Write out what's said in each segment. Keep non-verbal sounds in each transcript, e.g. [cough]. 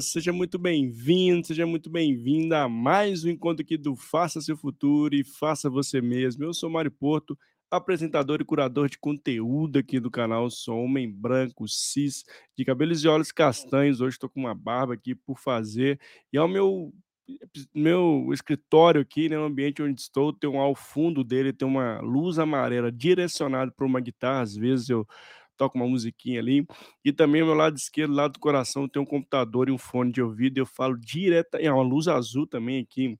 Seja muito bem-vindo, seja muito bem-vinda a mais um encontro aqui do Faça Seu Futuro e Faça Você Mesmo. Eu sou Mário Porto, apresentador e curador de conteúdo aqui do canal. Sou homem branco, cis, de cabelos e olhos castanhos. Hoje estou com uma barba aqui por fazer e ao meu meu escritório aqui, né, no ambiente onde estou, tem um ao fundo dele tem uma luz amarela direcionada para uma guitarra. Às vezes eu toco uma musiquinha ali. E também ao meu lado esquerdo, lado do coração, tem um computador e um fone de ouvido. Eu falo direta e é uma luz azul também aqui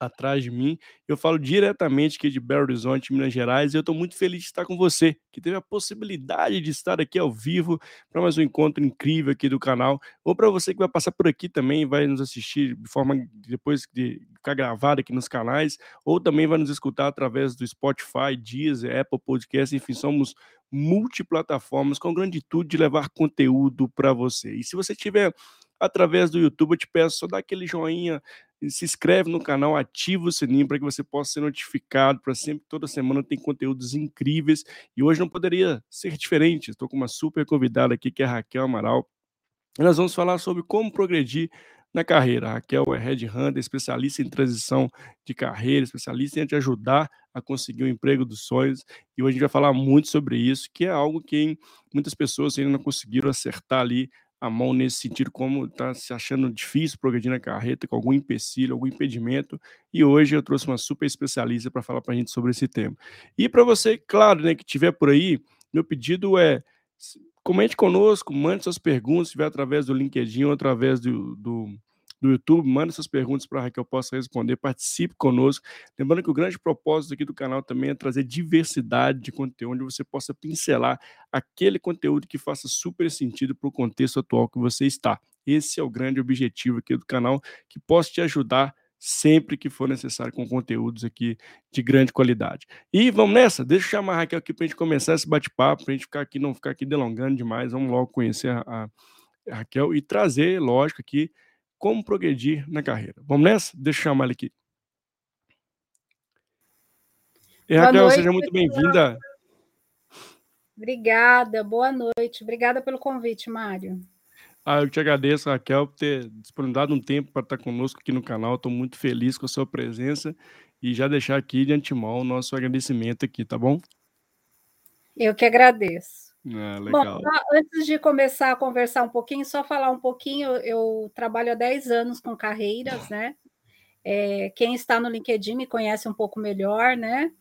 atrás de mim. Eu falo diretamente aqui de Belo Horizonte, Minas Gerais, e eu estou muito feliz de estar com você, que teve a possibilidade de estar aqui ao vivo para mais um encontro incrível aqui do canal, ou para você que vai passar por aqui também, vai nos assistir de forma depois de ficar gravado aqui nos canais, ou também vai nos escutar através do Spotify, Deezer, Apple Podcast, enfim, somos multiplataformas com grande intuito de levar conteúdo para você. E se você tiver através do YouTube, eu te peço só dar aquele joinha, se inscreve no canal, ativa o sininho para que você possa ser notificado para sempre, toda semana tem conteúdos incríveis. E hoje não poderia ser diferente. Estou com uma super convidada aqui que é a Raquel Amaral. Nós vamos falar sobre como progredir na carreira. A Raquel é Red Hunter, especialista em transição de carreira, especialista em te ajudar a conseguir o um emprego dos sonhos. E hoje a gente vai falar muito sobre isso, que é algo que muitas pessoas ainda não conseguiram acertar ali a mão nesse sentido, como está se achando difícil progredir na carreta, com algum empecilho, algum impedimento. E hoje eu trouxe uma super especialista para falar para a gente sobre esse tema. E para você, claro, né, que estiver por aí, meu pedido é comente conosco, mande suas perguntas, se estiver através do LinkedIn ou através do, do do YouTube, manda suas perguntas para que eu possa responder, participe conosco. Lembrando que o grande propósito aqui do canal também é trazer diversidade de conteúdo, onde você possa pincelar aquele conteúdo que faça super sentido para o contexto atual que você está. Esse é o grande objetivo aqui do canal, que possa te ajudar sempre que for necessário com conteúdos aqui de grande qualidade. E vamos nessa, deixa eu chamar a Raquel aqui para a gente começar esse bate-papo, para a gente ficar aqui, não ficar aqui delongando demais, vamos logo conhecer a, a Raquel e trazer, lógico, aqui como progredir na carreira. Vamos nessa? Deixa eu chamar ele aqui. E, Raquel, noite, seja muito bem-vinda. Obrigada, boa noite. Obrigada pelo convite, Mário. Ah, eu te agradeço, Raquel, por ter disponibilizado um tempo para estar conosco aqui no canal. Estou muito feliz com a sua presença e já deixar aqui de antemão o nosso agradecimento aqui, tá bom? Eu que agradeço. Ah, legal. Bom, antes de começar a conversar um pouquinho, só falar um pouquinho, eu trabalho há 10 anos com carreiras, né? É, quem está no LinkedIn me conhece um pouco melhor, né?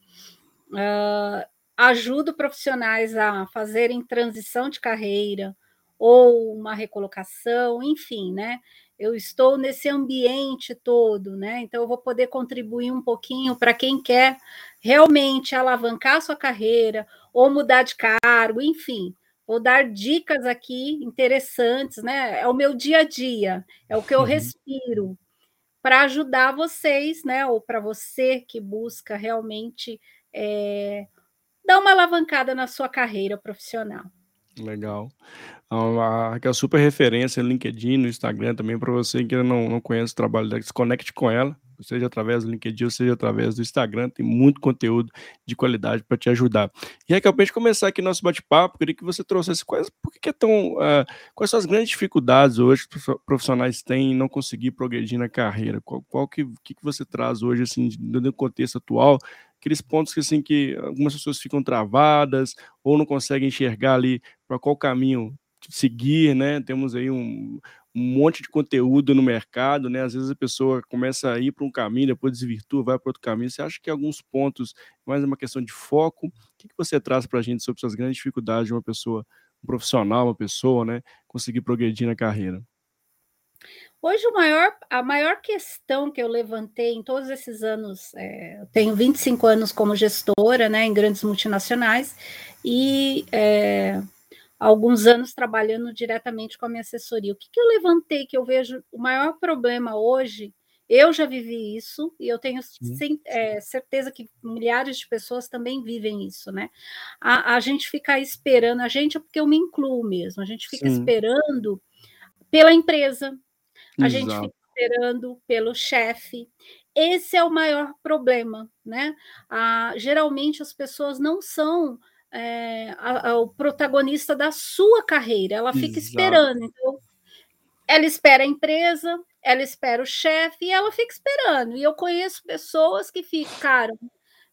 Uh, ajudo profissionais a fazerem transição de carreira ou uma recolocação, enfim, né? Eu estou nesse ambiente todo, né? Então eu vou poder contribuir um pouquinho para quem quer realmente alavancar sua carreira ou mudar de cargo, enfim. Vou dar dicas aqui interessantes, né? É o meu dia a dia, é o que eu uhum. respiro para ajudar vocês, né? Ou para você que busca realmente é, dar uma alavancada na sua carreira profissional. Legal. A Raquel é super referência no LinkedIn, no Instagram também, para você que não, não conhece o trabalho dela, se conecte com ela seja através do LinkedIn, seja através do Instagram, tem muito conteúdo de qualidade para te ajudar. E aí, para a gente começar aqui nosso bate-papo, queria que você trouxesse quais, por que, é tão, uh, quais são as grandes dificuldades hoje que profissionais têm em não conseguir progredir na carreira? Qual, qual que, que, que você traz hoje, assim, no contexto atual, aqueles pontos que, assim, que algumas pessoas ficam travadas ou não conseguem enxergar ali para qual caminho seguir, né? Temos aí um, um monte de conteúdo no mercado, né? Às vezes a pessoa começa a ir para um caminho, depois desvirtua, vai para outro caminho. Você acha que alguns pontos, mais uma questão de foco, o que, que você traz para a gente sobre essas grandes dificuldades de uma pessoa, um profissional, uma pessoa, né, conseguir progredir na carreira? Hoje, maior, a maior questão que eu levantei em todos esses anos, é, eu tenho 25 anos como gestora né, em grandes multinacionais, e é, alguns anos trabalhando diretamente com a minha assessoria. O que, que eu levantei que eu vejo o maior problema hoje? Eu já vivi isso e eu tenho sem, é, certeza que milhares de pessoas também vivem isso, né? A, a gente fica esperando, a gente é porque eu me incluo mesmo, a gente fica Sim. esperando pela empresa, a Exato. gente fica esperando pelo chefe. Esse é o maior problema, né? Ah, geralmente as pessoas não são é, a, a, o protagonista da sua carreira, ela fica Exato. esperando. Então, ela espera a empresa, ela espera o chefe e ela fica esperando. E eu conheço pessoas que ficaram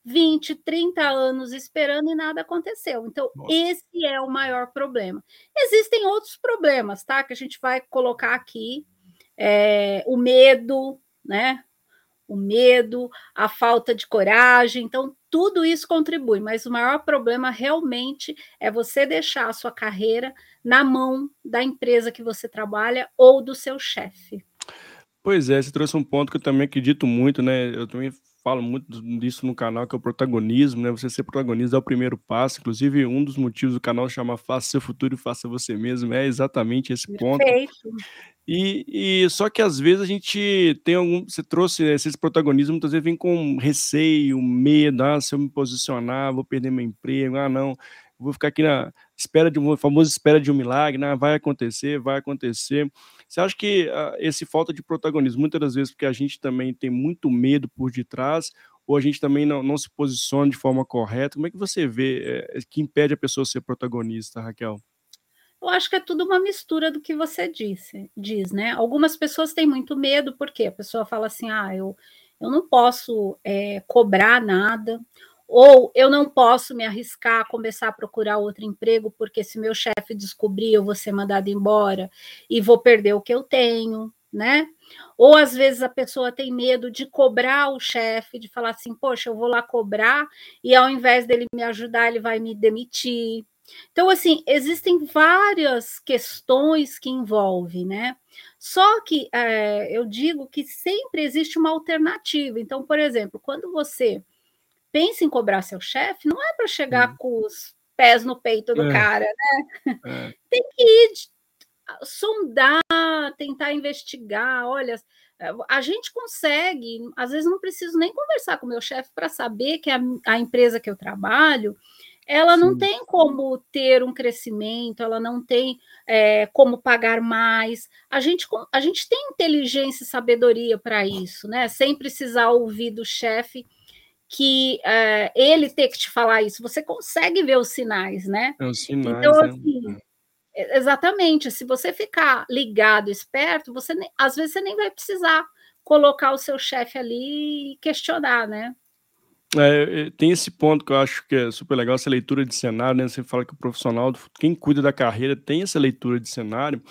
20, 30 anos esperando e nada aconteceu. Então, Nossa. esse é o maior problema. Existem outros problemas, tá? Que a gente vai colocar aqui. É, o medo, né? O medo, a falta de coragem. Então, tudo isso contribui, mas o maior problema realmente é você deixar a sua carreira na mão da empresa que você trabalha ou do seu chefe. Pois é, você trouxe um ponto que eu também acredito muito, né? Eu também falo muito disso no canal, que é o protagonismo, né? Você ser protagonista é o primeiro passo. Inclusive, um dos motivos do canal chama Faça Seu Futuro e Faça Você Mesmo, é exatamente esse ponto. E, e só que às vezes a gente tem algum. Você trouxe esse protagonismo, muitas vezes vem com receio, medo, ah, se eu me posicionar, vou perder meu emprego, ah, não, vou ficar aqui na espera de um famoso espera de um milagre, né? Vai acontecer, vai acontecer. Você acha que ah, esse falta de protagonismo, muitas das vezes, porque a gente também tem muito medo por detrás, ou a gente também não, não se posiciona de forma correta? Como é que você vê é, que impede a pessoa ser protagonista, Raquel? Eu acho que é tudo uma mistura do que você disse, diz, né? Algumas pessoas têm muito medo, porque a pessoa fala assim: ah, eu, eu não posso é, cobrar nada, ou eu não posso me arriscar a começar a procurar outro emprego, porque se meu chefe descobrir, eu vou ser mandado embora e vou perder o que eu tenho, né? Ou às vezes a pessoa tem medo de cobrar o chefe, de falar assim, poxa, eu vou lá cobrar e ao invés dele me ajudar, ele vai me demitir. Então, assim, existem várias questões que envolvem, né? Só que é, eu digo que sempre existe uma alternativa. Então, por exemplo, quando você pensa em cobrar seu chefe, não é para chegar com os pés no peito do é. cara, né? É. [laughs] Tem que ir sondar, tentar investigar. Olha, a gente consegue, às vezes não preciso nem conversar com o meu chefe para saber que a, a empresa que eu trabalho ela não tem como ter um crescimento, ela não tem é, como pagar mais. A gente, a gente tem inteligência e sabedoria para isso, né? Sem precisar ouvir do chefe que é, ele ter que te falar isso. Você consegue ver os sinais, né? É os sinais, então, assim, é. exatamente. Se você ficar ligado, esperto, você às vezes você nem vai precisar colocar o seu chefe ali e questionar, né? É, tem esse ponto que eu acho que é super legal, essa leitura de cenário, né? Você fala que o profissional, quem cuida da carreira, tem essa leitura de cenário.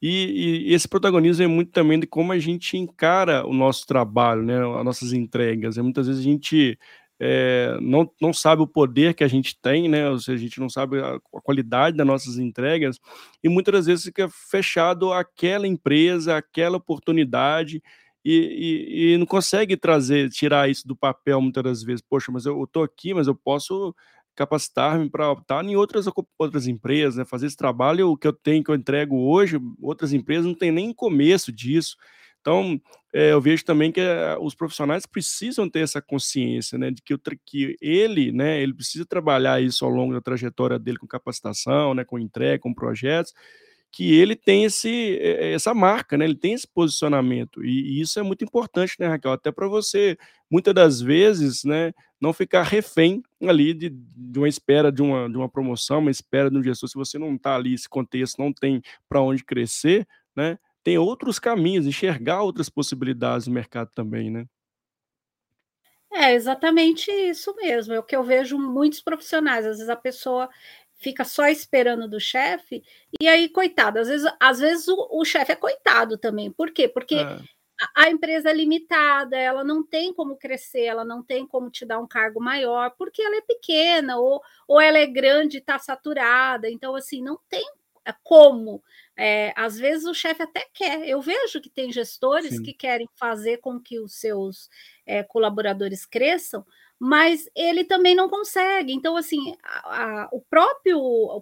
E, e esse protagonismo é muito também de como a gente encara o nosso trabalho, né? As nossas entregas. É, muitas vezes a gente é, não, não sabe o poder que a gente tem, né? Ou seja, a gente não sabe a, a qualidade das nossas entregas, e muitas vezes fica fechado aquela empresa, aquela oportunidade e, e, e, não consegue trazer, tirar isso do papel muitas das vezes. Poxa, mas eu estou aqui, mas eu posso capacitar-me para estar em outras, outras empresas, né? fazer esse trabalho que eu tenho, que eu entrego hoje, outras empresas não tem nem começo disso. Então, é, eu vejo também que é, os profissionais precisam ter essa consciência, né, de que, o, que ele, né, ele precisa trabalhar isso ao longo da trajetória dele com capacitação, né, com entrega, com projetos, que ele tem esse, eh, essa marca, né? Ele tem esse posicionamento. E, e isso é muito importante, né, Raquel? Até para você, muitas das vezes, né, não ficar refém ali de, de uma espera de uma, de uma promoção, uma espera de um gestor. Se você não está ali, esse contexto não tem para onde crescer, né? Tem outros caminhos, enxergar outras possibilidades no mercado também, né? É exatamente isso mesmo. É o que eu vejo muitos profissionais. Às vezes a pessoa fica só esperando do chefe, e aí, coitado, às vezes, às vezes o, o chefe é coitado também. Por quê? Porque é. a, a, empresa é limitada, ela não tem como crescer, ela não tem como te dar um cargo maior, porque ela é pequena, ou, ou ela é grande e está saturada. Então, assim, não tem é, como. É, às vezes o chefe até quer. Eu vejo que tem gestores Sim. que querem fazer com que os seus é, colaboradores cresçam, mas ele também não consegue. Então, assim, a, a, o próprio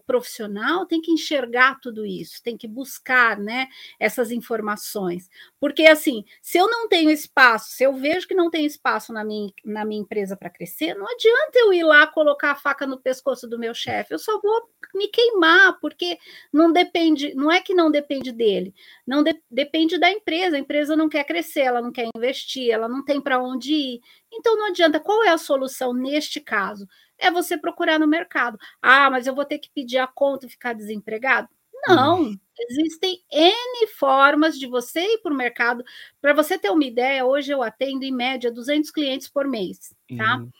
profissional tem que enxergar tudo isso, tem que buscar né, essas informações. Porque, assim, se eu não tenho espaço, se eu vejo que não tem espaço na minha, na minha empresa para crescer, não adianta eu ir lá colocar a faca no pescoço do meu chefe, eu só vou me queimar, porque não depende, não é que não depende dele, não de, depende da empresa. A empresa não quer crescer, ela não quer investir, ela não tem para onde ir. Então não adianta. Qual é a solução neste caso? É você procurar no mercado. Ah, mas eu vou ter que pedir a conta e ficar desempregado? Não, hum. existem N formas de você ir para o mercado. Para você ter uma ideia, hoje eu atendo em média 200 clientes por mês, tá? Uhum.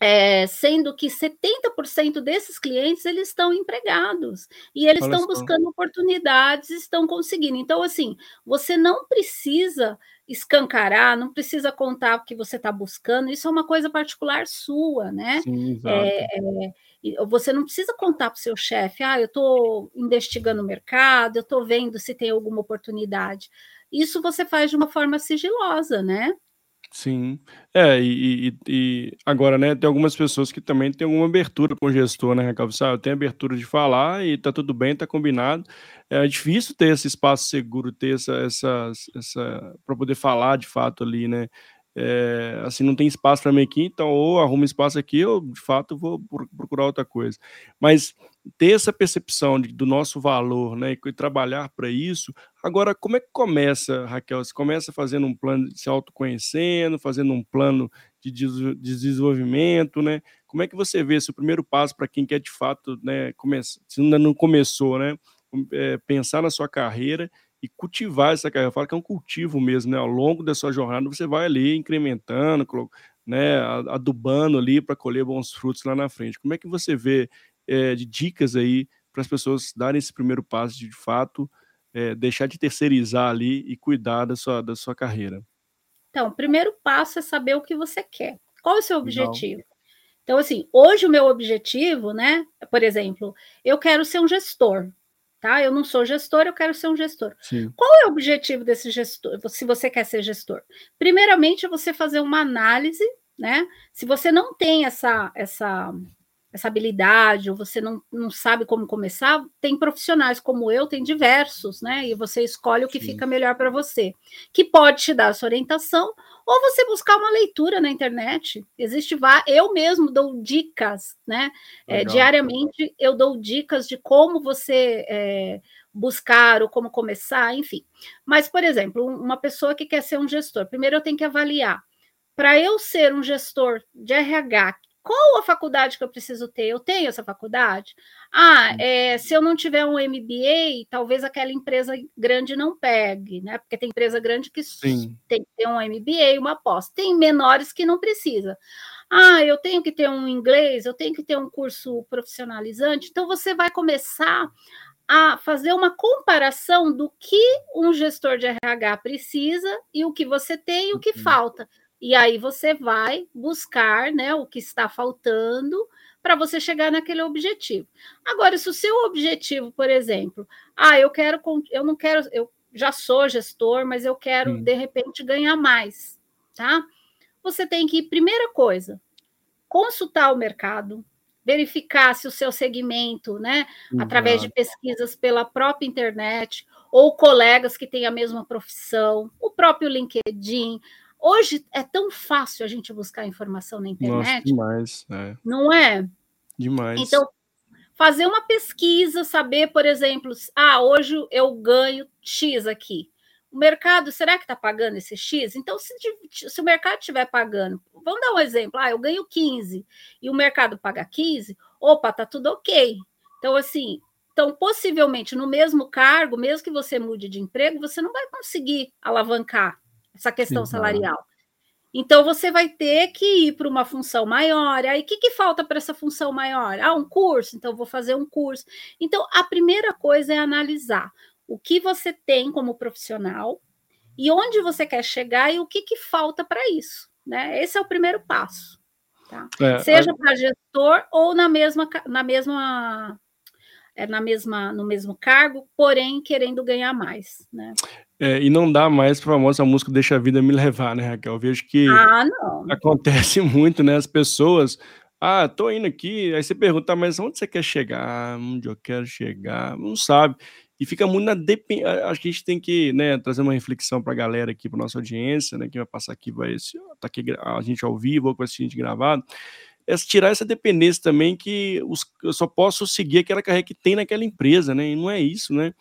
É, sendo que 70% desses clientes eles estão empregados e eles Olha estão só. buscando oportunidades, estão conseguindo. Então, assim, você não precisa escancarar, não precisa contar o que você está buscando, isso é uma coisa particular sua, né? Sim, é, é, você não precisa contar para o seu chefe, ah, eu estou investigando o mercado, eu estou vendo se tem alguma oportunidade. Isso você faz de uma forma sigilosa, né? Sim. É, e, e, e, agora, né, tem algumas pessoas que também têm alguma abertura com o gestor, né, Raquel? Sabe, eu tenho abertura de falar e tá tudo bem, tá combinado. É difícil ter esse espaço seguro, ter essa, essa, essa para poder falar de fato ali, né? É, assim, não tem espaço para mim aqui, então ou arrumo espaço aqui, ou de fato vou procurar outra coisa. Mas ter essa percepção de, do nosso valor, né, e trabalhar para isso. Agora, como é que começa, Raquel? Você começa fazendo um plano de se autoconhecendo, fazendo um plano de, de desenvolvimento, né? Como é que você vê esse primeiro passo para quem quer de fato, né, começar, se ainda não começou, né, é, pensar na sua carreira e cultivar essa carreira. Eu falo que é um cultivo mesmo, né? Ao longo da sua jornada, você vai ali incrementando, né, adubando ali para colher bons frutos lá na frente. Como é que você vê é, de dicas aí para as pessoas darem esse primeiro passo de, de fato, é, deixar de terceirizar ali e cuidar da sua, da sua carreira? Então, o primeiro passo é saber o que você quer. Qual é o seu objetivo? Não. Então, assim, hoje o meu objetivo, né? Por exemplo, eu quero ser um gestor, tá? Eu não sou gestor, eu quero ser um gestor. Sim. Qual é o objetivo desse gestor? Se você quer ser gestor, primeiramente é você fazer uma análise, né? Se você não tem essa essa essa habilidade, ou você não, não sabe como começar, tem profissionais como eu, tem diversos, né? E você escolhe o que Sim. fica melhor para você, que pode te dar essa orientação, ou você buscar uma leitura na internet. Existe eu mesmo dou dicas, né? É, diariamente eu dou dicas de como você é, buscar ou como começar, enfim. Mas, por exemplo, uma pessoa que quer ser um gestor, primeiro eu tenho que avaliar. Para eu ser um gestor de RH qual a faculdade que eu preciso ter? Eu tenho essa faculdade? Ah, é, se eu não tiver um MBA, talvez aquela empresa grande não pegue, né? Porque tem empresa grande que Sim. tem que ter um MBA, uma pós. Tem menores que não precisa. Ah, eu tenho que ter um inglês, eu tenho que ter um curso profissionalizante. Então, você vai começar a fazer uma comparação do que um gestor de RH precisa e o que você tem e o que uhum. falta. E aí você vai buscar né, o que está faltando para você chegar naquele objetivo. Agora, se o seu objetivo, por exemplo, ah, eu quero, eu não quero, eu já sou gestor, mas eu quero Sim. de repente ganhar mais, tá? Você tem que, primeira coisa, consultar o mercado, verificar se o seu segmento, né, uhum. através de pesquisas pela própria internet ou colegas que têm a mesma profissão, o próprio LinkedIn, Hoje é tão fácil a gente buscar informação na internet. Nossa, demais. É. Não é? Demais. Então, fazer uma pesquisa, saber, por exemplo, ah, hoje eu ganho X aqui. O mercado, será que está pagando esse X? Então, se, se o mercado estiver pagando, vamos dar um exemplo, ah, eu ganho 15 e o mercado paga 15, opa, tá tudo ok. Então, assim, então, possivelmente, no mesmo cargo, mesmo que você mude de emprego, você não vai conseguir alavancar essa questão Sim, salarial. Então você vai ter que ir para uma função maior. Aí o que, que falta para essa função maior? Ah, um curso, então vou fazer um curso. Então a primeira coisa é analisar o que você tem como profissional e onde você quer chegar e o que, que falta para isso. Né? Esse é o primeiro passo. Tá? É, Seja a... para gestor ou na mesma, na mesma é, na mesma, no mesmo cargo, porém querendo ganhar mais, né? É, e não dá mais para a famosa música Deixa a Vida Me Levar, né, Raquel? Eu vejo que ah, acontece [laughs] muito, né? As pessoas, ah, tô indo aqui, aí você pergunta, mas onde você quer chegar? Onde eu quero chegar? Não sabe. E fica muito na dependência. Acho que a gente tem que né, trazer uma reflexão para a galera aqui, para nossa audiência, né? Quem vai passar aqui vai tá aqui a gente ao vivo ou com a gente gravado é tirar essa dependência também que os, eu só posso seguir aquela carreira que tem naquela empresa, né? E não é isso, né?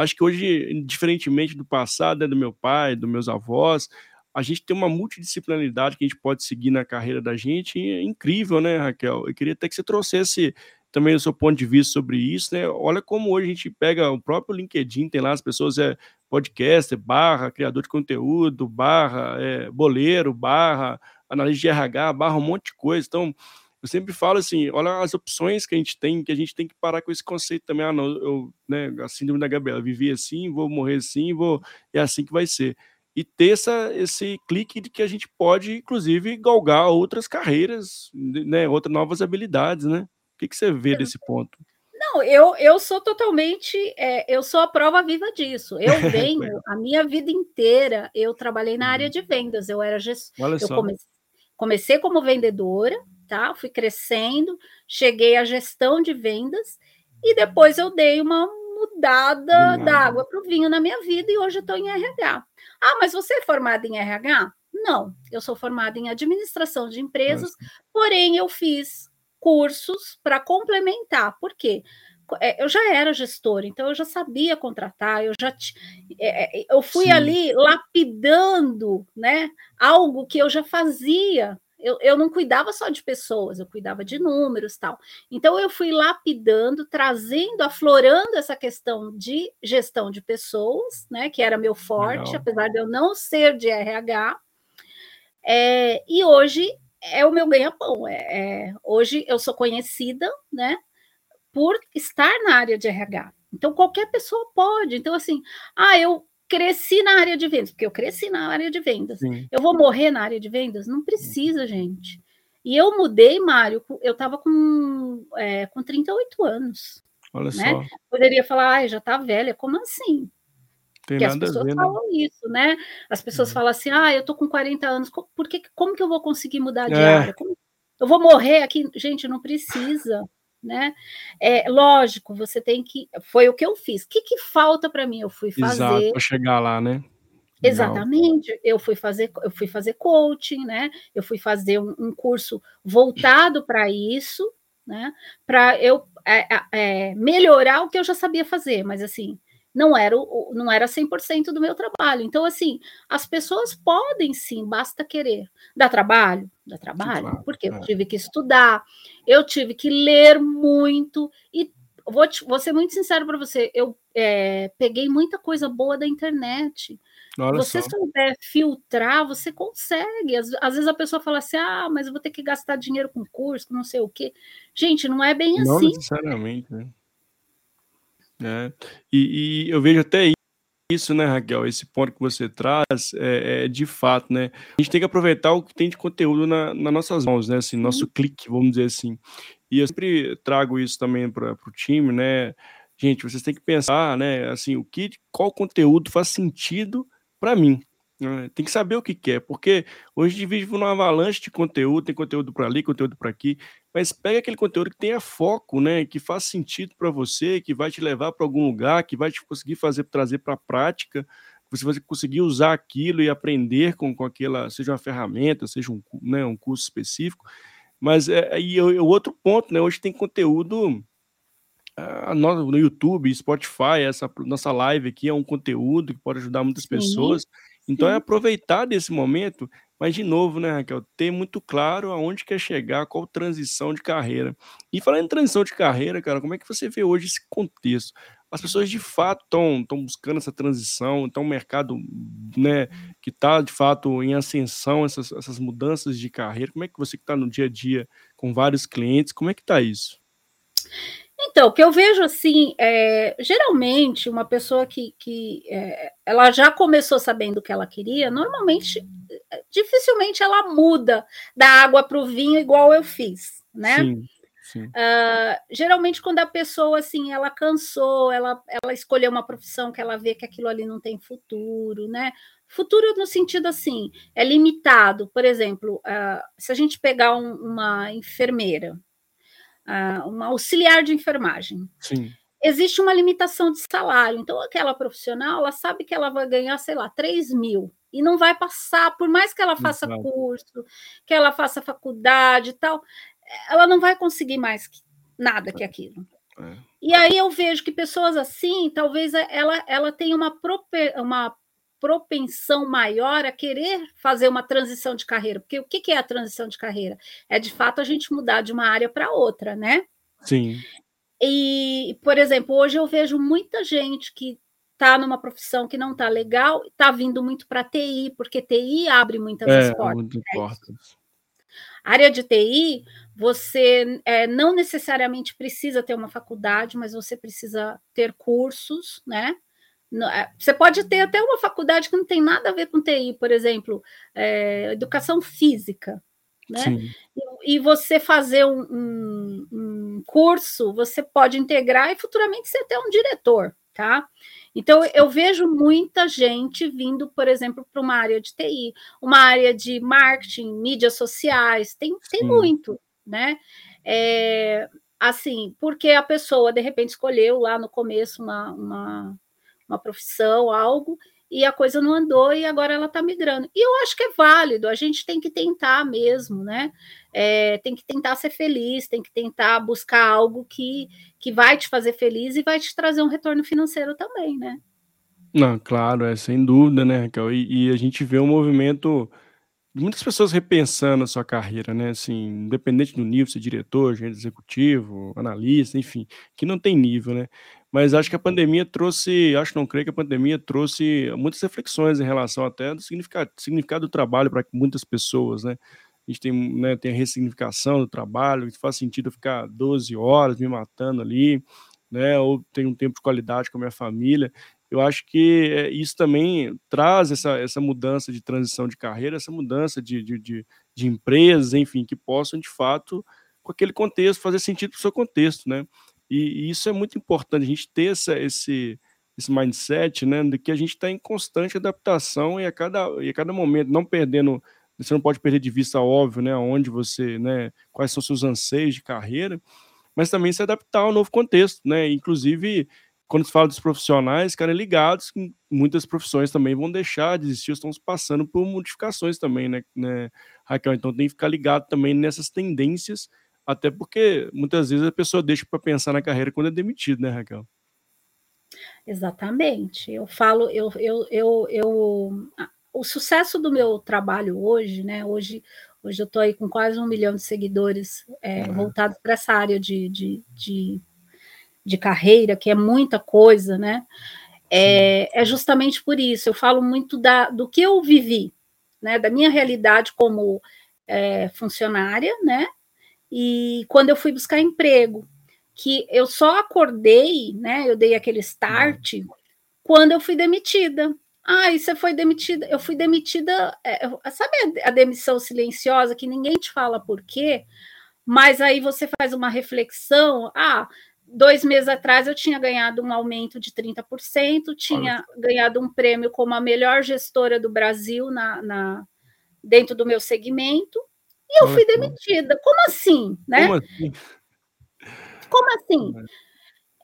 Acho que hoje, diferentemente do passado, né, do meu pai, dos meus avós, a gente tem uma multidisciplinaridade que a gente pode seguir na carreira da gente, é incrível, né, Raquel? Eu queria até que você trouxesse também o seu ponto de vista sobre isso, né? Olha como hoje a gente pega o próprio LinkedIn, tem lá as pessoas, é podcaster, barra, criador de conteúdo, barra, é, boleiro, barra, analista de RH, barra um monte de coisa. Então, eu sempre falo assim, olha as opções que a gente tem, que a gente tem que parar com esse conceito também, ah, não, eu, né, a síndrome da Gabriela, vivi assim, vou morrer assim, vou, é assim que vai ser. E ter essa, esse clique de que a gente pode, inclusive, galgar outras carreiras, né, outras novas habilidades, né? O que, que você vê desse ponto? Não, eu, eu sou totalmente, é, eu sou a prova viva disso. Eu [laughs] venho, a minha vida inteira, eu trabalhei na área uhum. de vendas, eu era gestora. Eu comecei, comecei como vendedora, tá? Fui crescendo, cheguei à gestão de vendas e depois eu dei uma mudada da água para o vinho na minha vida e hoje estou em RH. Ah, mas você é formada em RH? Não, eu sou formada em administração de empresas, porém eu fiz cursos para complementar. Por quê? É, eu já era gestora, então eu já sabia contratar, eu já é, é, eu fui Sim. ali lapidando né, algo que eu já fazia eu, eu não cuidava só de pessoas, eu cuidava de números tal. Então eu fui lapidando, trazendo, aflorando essa questão de gestão de pessoas, né? Que era meu forte, Legal. apesar de eu não ser de RH. É, e hoje é o meu ganha-pão. É, é, hoje eu sou conhecida, né? Por estar na área de RH. Então, qualquer pessoa pode. Então, assim, ah, eu cresci na área de vendas, porque eu cresci na área de vendas. Sim. Eu vou morrer na área de vendas? Não precisa, gente. E eu mudei, Mário, eu estava com, é, com 38 anos. Olha né? só. Poderia falar, ai, já está velha, como assim? Tem Porque as pessoas ver, né? falam né? isso, né? As pessoas uhum. falam assim, ah, eu tô com 40 anos, por que, como que eu vou conseguir mudar de é. área? Como, eu vou morrer aqui? Gente, não precisa né? É lógico, você tem que. Foi o que eu fiz. O que, que falta para mim? Eu fui fazer. Exato, para chegar lá, né? Exatamente. Eu fui fazer, eu fui fazer coaching, né? Eu fui fazer um, um curso voltado para isso, né? Para eu é, é, melhorar o que eu já sabia fazer, mas assim, não era, o, não era 100% do meu trabalho. Então, assim, as pessoas podem sim, basta querer. Dá trabalho? Dá trabalho, claro, porque eu é. tive que estudar, eu tive que ler muito, e vou, te, vou ser muito sincero para você, eu é, peguei muita coisa boa da internet. Olha você só. souber filtrar, você consegue. Às, às, vezes a pessoa fala assim: ah, mas eu vou ter que gastar dinheiro com curso, não sei o quê. Gente, não é bem não assim. Não necessariamente, né? É, e, e eu vejo até isso, né, Raquel? Esse ponto que você traz é, é, de fato, né? A gente tem que aproveitar o que tem de conteúdo na, nas nossas mãos, né? Assim, nosso uhum. clique, vamos dizer assim. E eu sempre trago isso também para o time, né? Gente, vocês têm que pensar, né? Assim, o que, qual conteúdo faz sentido para mim, né? Tem que saber o que quer, porque hoje a gente vive numa avalanche de conteúdo, tem conteúdo para ali, conteúdo para aqui, mas pega aquele conteúdo que tenha foco, né, que faz sentido para você, que vai te levar para algum lugar, que vai te conseguir fazer trazer para a prática, você vai conseguir usar aquilo e aprender com, com aquela, seja uma ferramenta, seja um, né, um curso específico. Mas é, e o outro ponto, né, hoje tem conteúdo a, no YouTube, Spotify, essa nossa live aqui é um conteúdo que pode ajudar muitas Sim. pessoas. Então é aproveitar desse momento, mas de novo, né, Raquel, ter muito claro aonde quer chegar, qual transição de carreira. E falando em transição de carreira, cara, como é que você vê hoje esse contexto? As pessoas de fato estão buscando essa transição, então o mercado né, que está de fato em ascensão, essas, essas mudanças de carreira, como é que você que está no dia a dia com vários clientes, como é que está isso? Então, o que eu vejo assim, é, geralmente uma pessoa que, que é, ela já começou sabendo o que ela queria, normalmente, dificilmente ela muda da água para o vinho igual eu fiz, né? Sim, sim. Uh, geralmente quando a pessoa assim, ela cansou, ela, ela escolheu uma profissão que ela vê que aquilo ali não tem futuro, né? Futuro no sentido assim, é limitado. Por exemplo, uh, se a gente pegar um, uma enfermeira, uh, uma auxiliar de enfermagem. Sim. Existe uma limitação de salário. Então, aquela profissional, ela sabe que ela vai ganhar, sei lá, 3 mil. E não vai passar, por mais que ela faça curso, que ela faça faculdade e tal, ela não vai conseguir mais que, nada que aquilo. É. E aí eu vejo que pessoas assim, talvez ela, ela tenha uma, uma propensão maior a querer fazer uma transição de carreira. Porque o que é a transição de carreira? É de fato a gente mudar de uma área para outra, né? Sim. E, por exemplo, hoje eu vejo muita gente que está numa profissão que não está legal, está vindo muito pra TI, porque TI abre muitas É, as portas para isso. portas. Área de TI, você, eh, não necessariamente precisa ter uma faculdade, mas você precisa ter cursos, né. Eh, você pode ter até uma faculdade que não tem nada a ver com TI, por exemplo, eh, educação física, né. E e você fazer um um um curso, você pode integrar e futuramente ser até um diretor, tá. Então eu vejo muita gente vindo, por exemplo, pra uma área de TI, uma área de marketing, mídias sociais, tem tem Sim. muito, né. Eh, assim, porque a pessoa de repente escolheu lá no começo uma uma uma profissão, algo, e a coisa não andou e agora ela está migrando. E eu acho que é válido, a gente tem que tentar mesmo, né, eh, tem que tentar ser feliz, tem que tentar buscar algo que que vai te fazer feliz e vai te trazer um retorno financeiro também, né. Não, claro, é, sem dúvida, né, Raquel. E e a gente vê um movimento de muitas pessoas repensando a sua carreira, né, assim, independente do nível, se é diretor, gerente executivo, analista, enfim, que não tem nível, né. Mas acho que a pandemia trouxe acho não, creio que a pandemia trouxe muitas reflexões em relação até do significado significado do trabalho pra muitas pessoas, né. A gente tem, né, tem a ressignificação do trabalho, faz sentido ficar 12 horas me matando ali, né, ou ter um tempo de qualidade com a minha família. Eu acho que, eh, isso também traz essa essa mudança de transição de carreira, essa mudança de de de de empresas, enfim, que possam de fato, com aquele contexto, fazer sentido para o seu contexto, né. E e isso é muito importante, a gente ter essa esse esse mindset, né, de que a gente está em constante adaptação e a cada e a cada momento não perdendo você não pode perder de vista, óbvio, né, aonde você, né, quais são seus anseios de carreira, mas também se adaptar ao novo contexto, né. Inclusive, quando se fala dos profissionais, ficarem ligados que muitas profissões também vão deixar de existir estão passando por modificações também, né né, Raquel. Então tem que ficar ligado também nessas tendências, até porque muitas vezes a pessoa deixa pra pensar na carreira quando é demitido, né, Raquel. Exatamente. Eu falo eu eu eu eu o sucesso do meu trabalho hoje, né, hoje hoje eu tô aí com quase 1.000.000 de seguidores, eh, Ah. voltados pra essa área de de de de carreira, que é muita coisa, né, eh, é justamente por isso, eu falo muito da do que eu vivi, né, da minha realidade como, eh, funcionária, né, e quando eu fui buscar emprego, que eu só acordei, né, eu dei aquele start, quando eu fui demitida. "Ai, você foi demitida", eu fui demitida, eu sabe a demissão silenciosa que ninguém te fala por quê, mas aí você faz uma reflexão, "Ah, 2 meses atrás eu tinha ganhado um aumento de 30%, Olha tinha só. ganhado um prêmio como a melhor gestora do Brasil na na dentro do meu segmento, e eu fui só. demitida, como assim?", Como né. assim? Como assim?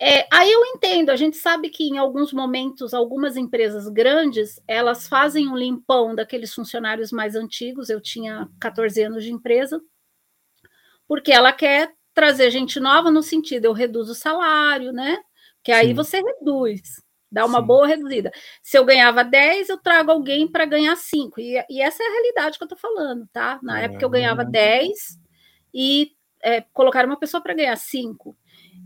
Eh, aí eu entendo, a gente sabe que em alguns momentos, algumas empresas grandes, elas fazem um limpão daqueles funcionários mais antigos, eu tinha 14 anos de empresa porque ela quer trazer gente nova, no sentido, eu reduzo o salário, né, que aí Sim. você reduz, dá uma Sim. boa reduzida. Se eu ganhava 10, eu trago alguém pra ganhar 5, e e essa é a realidade que eu tô falando, tá. Na É época eu ganhava verdade. 10 e, eh, colocaram uma pessoa pra ganhar 5.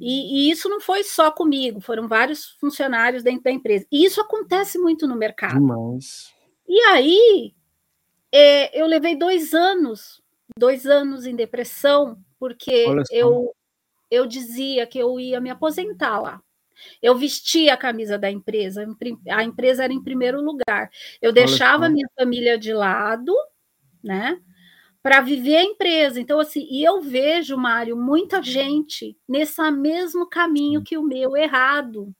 E e isso não foi só comigo, foram vários funcionários dentro da empresa. E isso acontece muito no mercado. Demais. E aí, eh, eu levei 2 anos, 2 anos em depressão, porque eu eu dizia que eu ia me aposentar lá. Eu vestia a camisa da empresa, a empresa era em primeiro lugar. Eu deixava minha família de lado, né, pra viver a empresa. Então, assim, e eu vejo, Mário, muita gente nessa mesmo caminho que o meu, errado.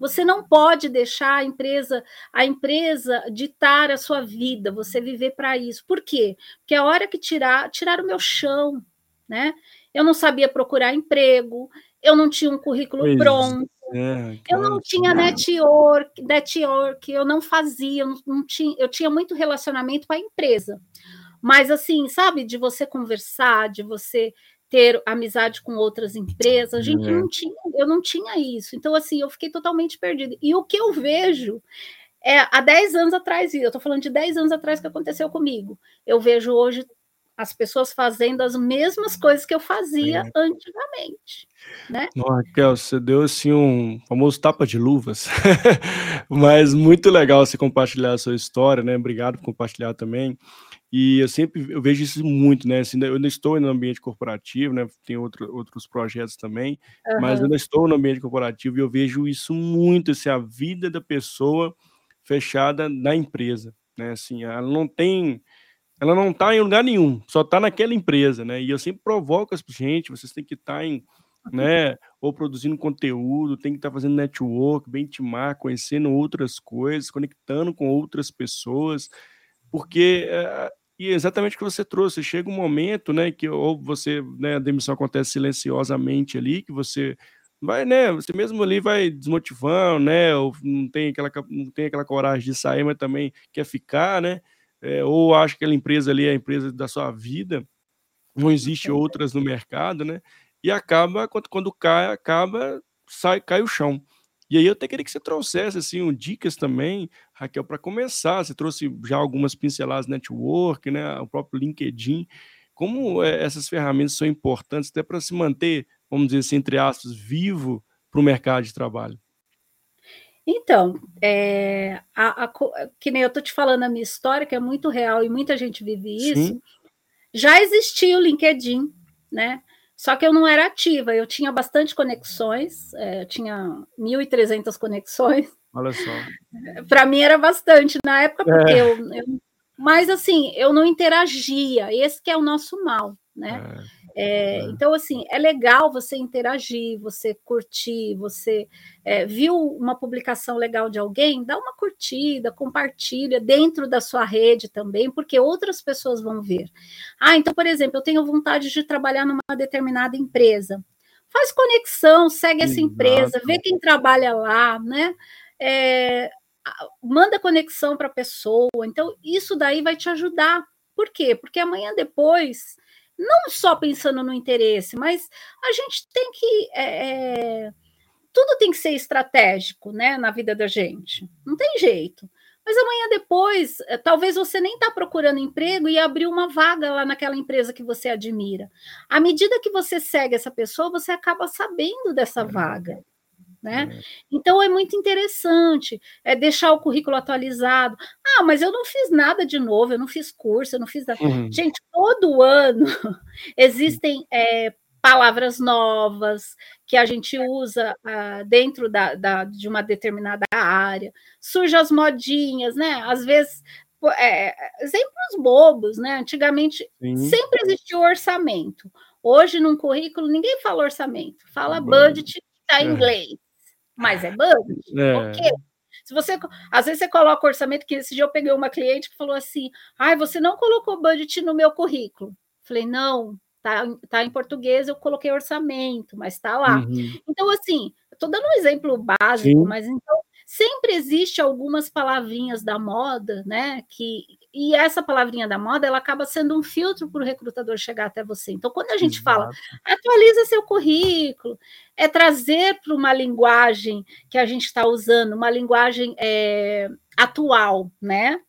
Você não pode deixar a empresa a empresa ditar a sua vida, você viver pra isso. Por quê? Porque a hora que tirar tiraram o meu chão, né. Eu não sabia procurar emprego, eu não tinha um currículo Pois pronto, é, eu não olha tinha network network, eu não fazia, eu não não tin eu tinha muito relacionamento com a empresa, mas assim, sabe, de você conversar, de você ter amizade com outras empresas, a gente É. não tinha, eu não tinha isso. Então, assim, eu fiquei totalmente perdida. E o que eu vejo, é há 10 anos atrás, eu tô falando de 10 anos atrás que aconteceu comigo, eu vejo hoje as pessoas fazendo as mesmas coisas que eu fazia é. antigamente, né. Não, Raquel, você deu, assim, um famoso tapa de luvas, [laughs] mas muito legal você compartilhar a sua história, né, obrigado por compartilhar também. E eu sempre eu vejo isso muito, né, assim, eu ainda estou no ambiente corporativo, né, tem outro outros projetos também, uhum. mas eu ainda estou no ambiente corporativo e eu vejo isso muito, assim, a vida da pessoa fechada na empresa, né, assim, ela não tem ela não está em lugar nenhum, só está naquela empresa, né, e eu sempre provoco as gente, vocês têm que estar tá em, né, ou produzindo conteúdo, tem que estar tá fazendo network, benchmark, conhecendo outras coisas, conectando com outras pessoas, porque é, e exatamente o que você trouxe, chega um momento, né, que ou você, né, a demissão acontece silenciosamente ali, que você vai, né, você mesmo ali vai desmotivando, né, ou não tem aquela não tem aquela coragem de sair, mas também quer ficar, né, é, ou acha que aquela empresa ali é a empresa da sua vida, não existe outras no mercado, né, e acaba, quando, quando cai, acaba, sai, cai o chão. E aí eu até queria que você trouxesse assim, um, dicas também, Raquel, para começar. Você trouxe já algumas pinceladas network, né, o próprio LinkedIn. Como é, essas ferramentas são importantes até para se manter, vamos dizer assim, entre aspas, vivo para o mercado de trabalho? Então, é, a, a, que nem eu estou te falando a minha história, que é muito real e muita gente vive isso. Sim. Já existia o LinkedIn, né? Só que eu não era ativa, eu tinha bastante conexões, é, tinha 1.300 conexões. Olha só. [laughs] Para mim era bastante na época, porque é. eu, eu, Mas assim, eu não interagia, esse que é o nosso mal, né? É. É, é. Então, assim, é legal você interagir, você curtir, você é, viu uma publicação legal de alguém, dá uma curtida, compartilha dentro da sua rede também, porque outras pessoas vão ver. Ah, então, por exemplo, eu tenho vontade de trabalhar numa determinada empresa. Faz conexão, segue essa empresa, vê quem trabalha lá, né? É, manda conexão para a pessoa. Então, isso daí vai te ajudar. Por quê? Porque amanhã depois não só pensando no interesse, mas a gente tem que. É, é, tudo tem que ser estratégico né, na vida da gente. Não tem jeito. Mas amanhã depois, eh, talvez você nem está procurando emprego e abriu uma vaga lá naquela empresa que você admira. À medida que você segue essa pessoa, você acaba sabendo dessa vaga né? É. Então é muito interessante é deixar o currículo atualizado. Ah, mas eu não fiz nada de novo, eu não fiz curso, eu não fiz nada. Uhum. Gente, todo ano [laughs] existem é, palavras novas que a gente usa ah, dentro da, da, de uma determinada área. Surgem as modinhas, né? Às vezes é, exemplos bobos, né? Antigamente Sim. sempre existiu orçamento. Hoje, num currículo, ninguém fala orçamento, fala budget, está em é. inglês mas é budget, é. ok. Se você, às vezes você coloca orçamento, que esse dia eu peguei uma cliente que falou assim, ai, você não colocou budget no meu currículo. Falei, não, tá, tá em português, eu coloquei orçamento, mas tá lá. Uhum. Então, assim, estou dando um exemplo básico, Sim. mas então sempre existe algumas palavrinhas da moda, né? Que e essa palavrinha da moda ela acaba sendo um filtro para o recrutador chegar até você. Então, quando a gente Exato. fala atualiza seu currículo, é trazer para uma linguagem que a gente está usando, uma linguagem é, atual, né?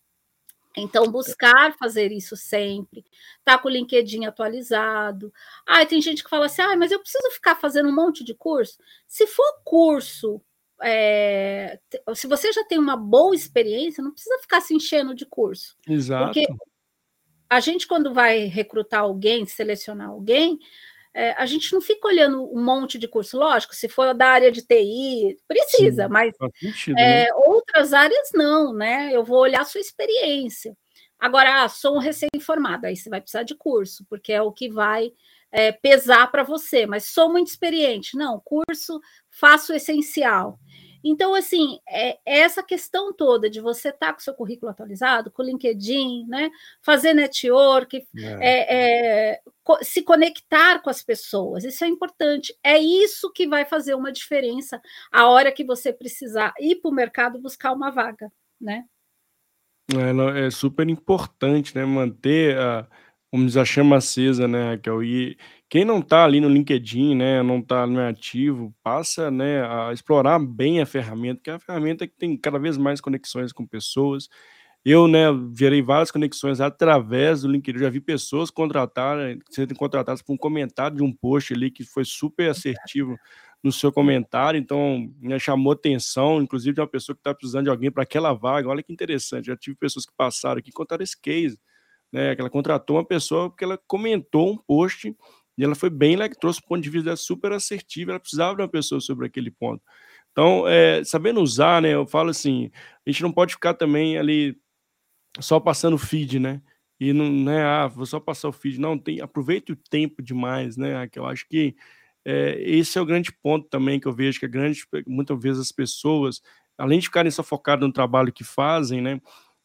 Então, buscar fazer isso sempre, tá com o LinkedIn atualizado. Ah, tem gente que fala assim: ah, mas eu preciso ficar fazendo um monte de curso. Se for curso é, se você já tem uma boa experiência, não precisa ficar se enchendo de curso. Exato. Porque a gente, quando vai recrutar alguém, selecionar alguém, é, a gente não fica olhando um monte de curso. Lógico, se for da área de TI, precisa, Sim, mas sentido, é, né? outras áreas não, né? Eu vou olhar a sua experiência. Agora, ah, sou um recém-formado, aí você vai precisar de curso, porque é o que vai é, pesar para você, mas sou muito experiente. Não, curso, faço o essencial. Então, assim, é, é essa questão toda de você estar tá com seu currículo atualizado, com o LinkedIn, né? Fazer network, é. É, é se conectar com as pessoas, isso é importante. É isso que vai fazer uma diferença a hora que você precisar ir para o mercado buscar uma vaga, né? É, é super importante, né? Manter a, vamos dizer, a chama acesa, né, Raquel? E quem não está ali no LinkedIn, né, não está no ativo, passa, né, a explorar bem a ferramenta, que é a ferramenta que tem cada vez mais conexões com pessoas. eu, né, gerei várias conexões através do LinkedIn. Já vi pessoas contratarem, serem contratadas por um comentário de um post ali que foi super assertivo no seu comentário, então né, chamou atenção, inclusive de uma pessoa que está precisando de alguém para aquela vaga. Olha que interessante, já tive pessoas que passaram aqui e contaram esse case, né? Que ela contratou uma pessoa porque ela comentou um post e ela foi bem, ela trouxe um ponto de vista super assertivo, ela precisava de uma pessoa sobre aquele ponto. Então, é, sabendo usar, né? Eu falo assim, a gente não pode ficar também ali só passando feed, né? E não, né, ah, vou só passar o feed. Não, tem, aproveite o tempo demais, né? Que eu acho que é, esse é o grande ponto também que eu vejo que a grande, muitas vezes as pessoas, além de ficarem só focadas no trabalho que fazem, né?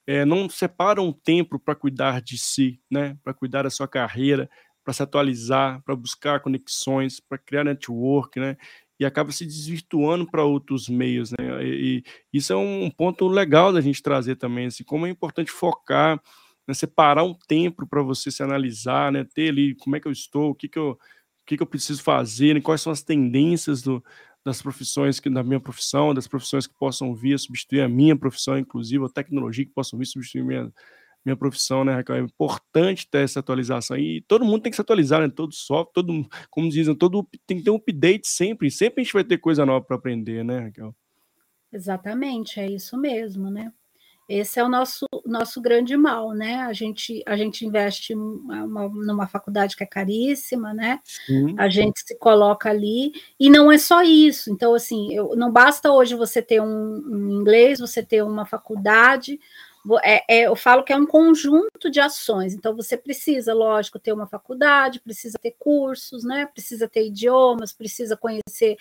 É, não separam tempo para cuidar de si, né? Para cuidar da sua carreira, para se atualizar, para buscar conexões, para criar network, né? E acaba se desvirtuando para outros meios, né? E, e, isso é um ponto legal da gente trazer também, assim, como é importante focar, né? separar um tempo para você se analisar, né? Ter ali como é que eu estou, o que que eu que, que eu preciso fazer, né? quais são as tendências do, das profissões que da minha profissão, das profissões que possam vir a substituir a minha profissão, inclusive a tecnologia que possam vir substituir minha minha profissão, né, Raquel? É importante ter essa atualização e todo mundo tem que se atualizar, né? Todo software, todo, como dizem, todo tem que ter um update sempre, sempre a gente vai ter coisa nova para aprender, né, Raquel? Exatamente, é isso mesmo, né? Esse é o nosso, nosso grande mal, né? A gente, a gente investe uma, numa faculdade que é caríssima, né? Sim. A gente se coloca ali, e não é só isso. Então, assim, eu, não basta hoje você ter um, um inglês, você ter uma faculdade, é, é, eu falo que é um conjunto de ações. Então, você precisa, lógico, ter uma faculdade, precisa ter cursos, né? Precisa ter idiomas, precisa conhecer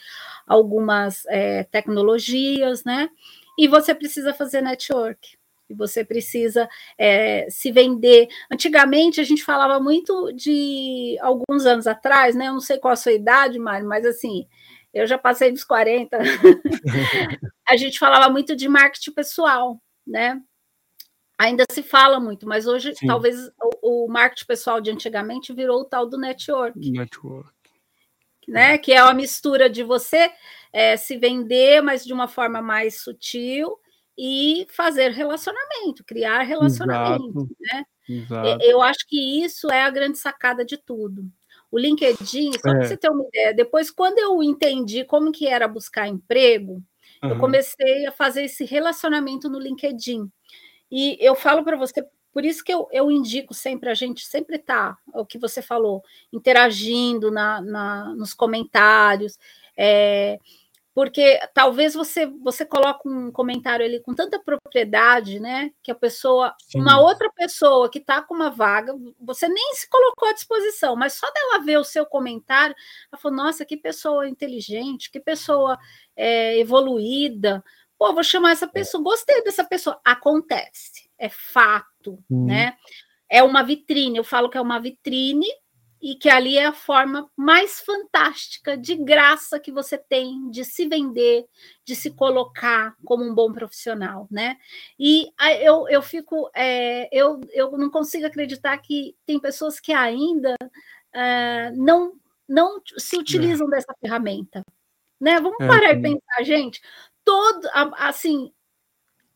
algumas é, tecnologias, né? E você precisa fazer network e você precisa é, se vender. Antigamente a gente falava muito de alguns anos atrás, né? Eu não sei qual a sua idade, Mário, mas assim, eu já passei dos 40. [laughs] a gente falava muito de marketing pessoal, né? Ainda se fala muito, mas hoje Sim. talvez o, o, marketing pessoal de antigamente virou o tal do network. Network. Né? Que é uma mistura de você é, se vender, mas de uma forma mais sutil e fazer relacionamento, criar relacionamento, Exato. né? Exato. Eu acho que isso é a grande sacada de tudo. O LinkedIn, só é. para você ter uma ideia, depois quando eu entendi como que era buscar emprego, uhum. eu comecei a fazer esse relacionamento no LinkedIn. E eu falo para você, por isso que eu, eu indico sempre a gente sempre tá, o que você falou, interagindo na, na nos comentários. É, porque talvez você você coloque um comentário ali com tanta propriedade, né, que a pessoa, Sim. uma outra pessoa que está com uma vaga, você nem se colocou à disposição, mas só dela ver o seu comentário, ela falou, nossa, que pessoa inteligente, que pessoa é, evoluída, pô, vou chamar essa é. pessoa, gostei dessa pessoa, acontece, é fato, hum. né, é uma vitrine, eu falo que é uma vitrine e que ali é a forma mais fantástica, de graça que você tem de se vender, de se colocar como um bom profissional, né? E eu, eu fico, é, eu, eu não consigo acreditar que tem pessoas que ainda é, não, não se é. utilizam é. dessa ferramenta, né? Vamos é, parar e pensar, gente, todo, assim,